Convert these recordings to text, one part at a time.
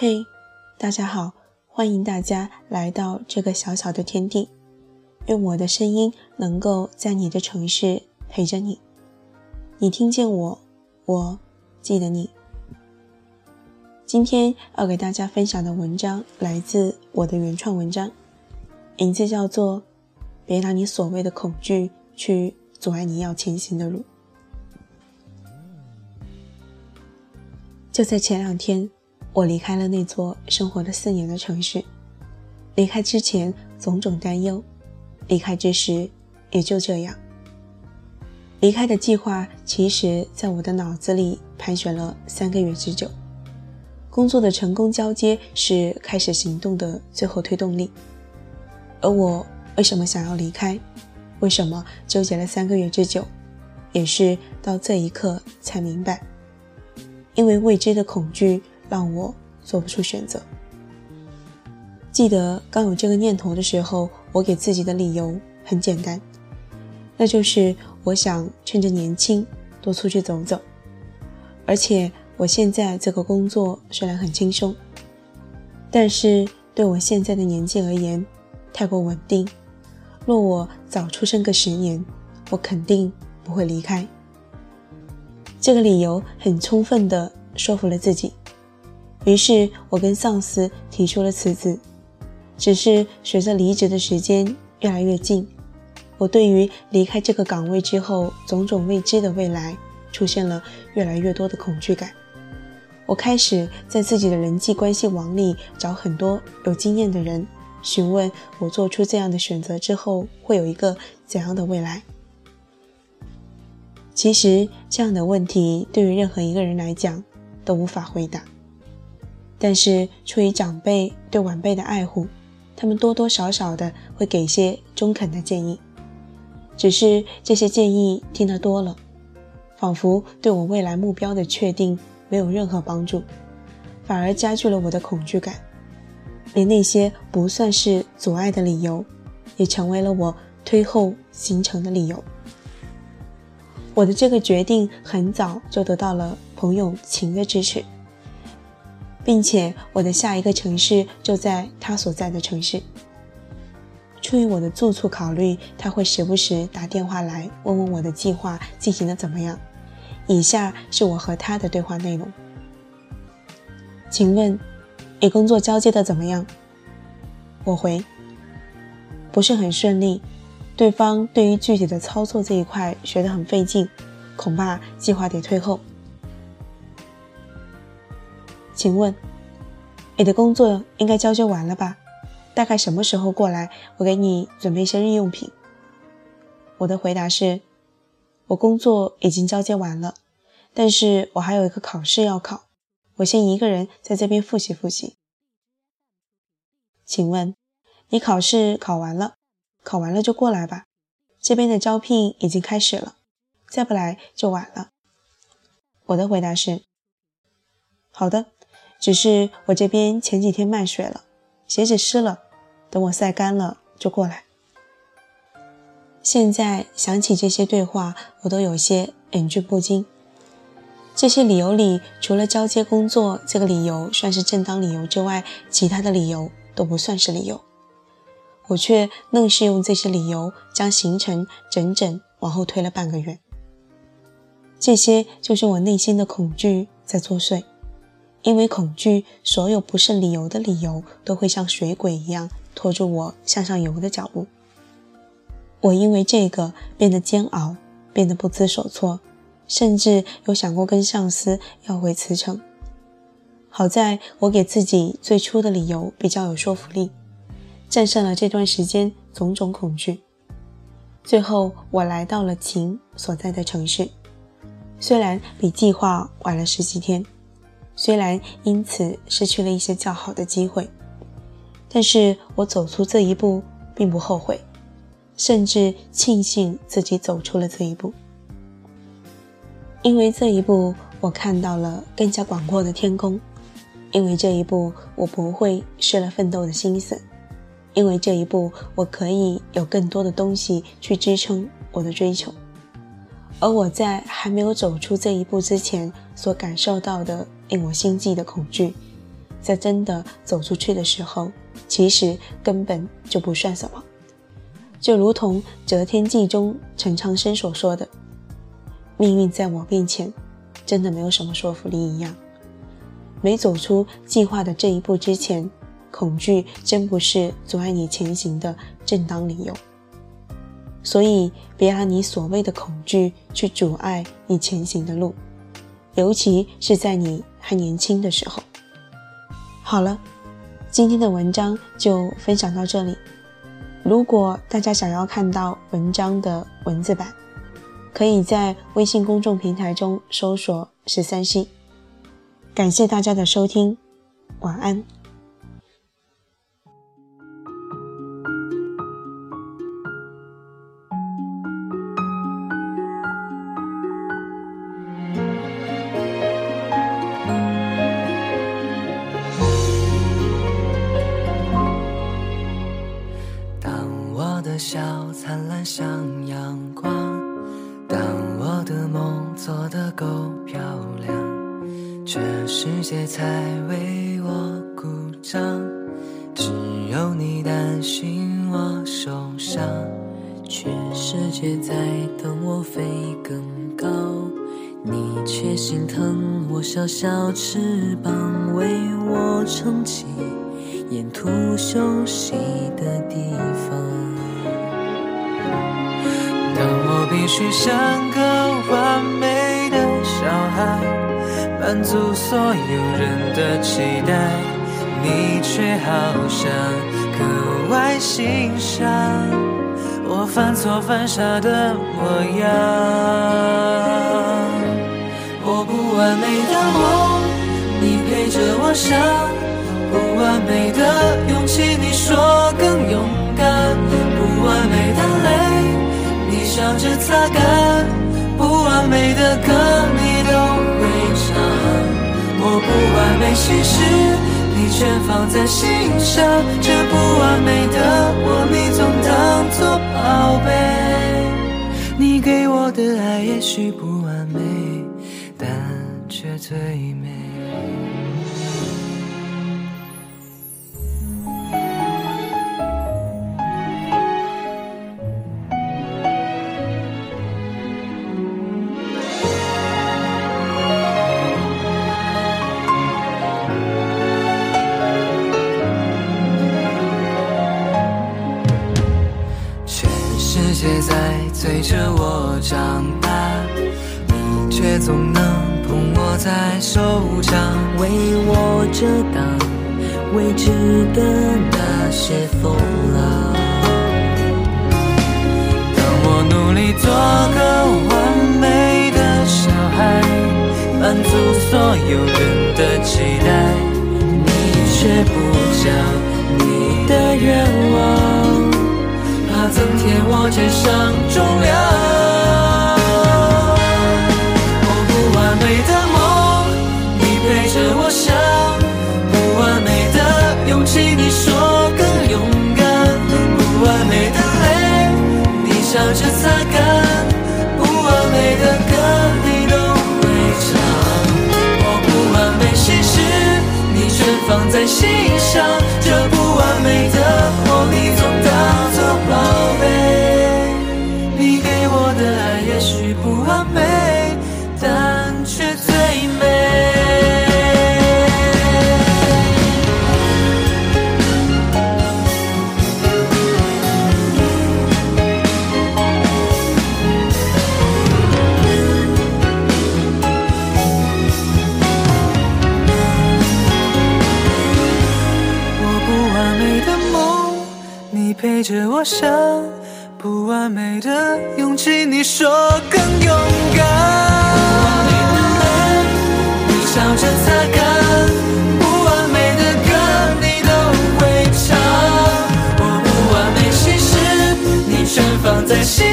嘿大家好，欢迎大家来到这个小小的天地。愿我的声音能够在你的城市陪着你。你听见我，我记得你。今天要给大家分享的文章来自我的原创文章，名字叫做《别让你所谓的恐惧去阻碍你要前行的路》。就在前两天。我离开了那座生活了四年的城市，离开之前种种担忧，离开之时也就这样。离开的计划其实在我的脑子里盘旋了三个月之久。工作的成功交接是开始行动的最后推动力，而我为什么想要离开，为什么纠结了三个月之久，也是到这一刻才明白，因为未知的恐惧。让我做不出选择。记得刚有这个念头的时候，我给自己的理由很简单，那就是我想趁着年轻多出去走走。而且我现在这个工作虽然很轻松，但是对我现在的年纪而言太过稳定。若我早出生个十年，我肯定不会离开。这个理由很充分地说服了自己。于是我跟上司提出了辞职，只是随着离职的时间越来越近，我对于离开这个岗位之后种种未知的未来，出现了越来越多的恐惧感。我开始在自己的人际关系网里找很多有经验的人，询问我做出这样的选择之后会有一个怎样的未来。其实这样的问题对于任何一个人来讲都无法回答。但是出于长辈对晚辈的爱护，他们多多少少的会给些中肯的建议。只是这些建议听得多了，仿佛对我未来目标的确定没有任何帮助，反而加剧了我的恐惧感。连那些不算是阻碍的理由，也成为了我推后行程的理由。我的这个决定很早就得到了朋友秦的支持。并且我的下一个城市就在他所在的城市。出于我的住处考虑，他会时不时打电话来问问我的计划进行的怎么样。以下是我和他的对话内容。请问，你工作交接的怎么样？我回：不是很顺利，对方对于具体的操作这一块学得很费劲，恐怕计划得退后。请问，你的工作应该交接完了吧？大概什么时候过来？我给你准备一些日用品。我的回答是：我工作已经交接完了，但是我还有一个考试要考，我先一个人在这边复习复习。请问，你考试考完了？考完了就过来吧，这边的招聘已经开始了，再不来就晚了。我的回答是：好的。只是我这边前几天卖水了，鞋子湿了，等我晒干了就过来。现在想起这些对话，我都有些忍俊不禁。这些理由里，除了交接工作这个理由算是正当理由之外，其他的理由都不算是理由。我却愣是用这些理由将行程整整往后推了半个月。这些就是我内心的恐惧在作祟。因为恐惧，所有不是理由的理由都会像水鬼一样拖住我向上游的脚步。我因为这个变得煎熬，变得不知所措，甚至有想过跟上司要回辞呈。好在我给自己最初的理由比较有说服力，战胜了这段时间种种恐惧。最后，我来到了秦所在的城市，虽然比计划晚了十几天。虽然因此失去了一些较好的机会，但是我走出这一步并不后悔，甚至庆幸自己走出了这一步。因为这一步，我看到了更加广阔的天空；因为这一步，我不会失了奋斗的心思；因为这一步，我可以有更多的东西去支撑我的追求。而我在还没有走出这一步之前所感受到的令我心悸的恐惧，在真的走出去的时候，其实根本就不算什么。就如同《择天记》中陈长生所说的：“命运在我面前，真的没有什么说服力一样。没走出计划的这一步之前，恐惧真不是阻碍你前行的正当理由。所以，别让你所谓的恐惧去阻碍你前行的路，尤其是在你还年轻的时候。”好了，今天的文章就分享到这里。如果大家想要看到文章的文字版，可以在微信公众平台中搜索“十三星”。感谢大家的收听，晚安。做得够漂亮，这世界才为我鼓掌。只有你担心我受伤，全世界在等我飞更高，你却心疼我小小翅膀，为我撑起沿途休息的地方。当我必须像个完美小孩，满足所有人的期待，你却好像格外欣赏我犯错犯傻的模样。我不完美的梦，你陪着我想；不完美的勇气，你说更勇敢；不完美的泪。你笑着擦干不完美心事，你全放在心上。这不完美的我，你总当作宝贝。你给我的爱也许不完美，但却最美。随着我长大，你却总能捧我在手掌，为我遮挡未知的那些风浪。当我努力做个完美的小孩，满足所有人的欣赏。这不完美的我想不完美的勇气，你说更勇敢。不完美的泪，你笑着擦干；不完美的歌，你都会唱。我不完美心事，你全放在心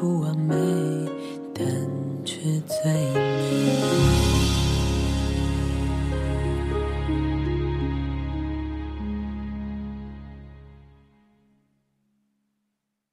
不完美，但却最。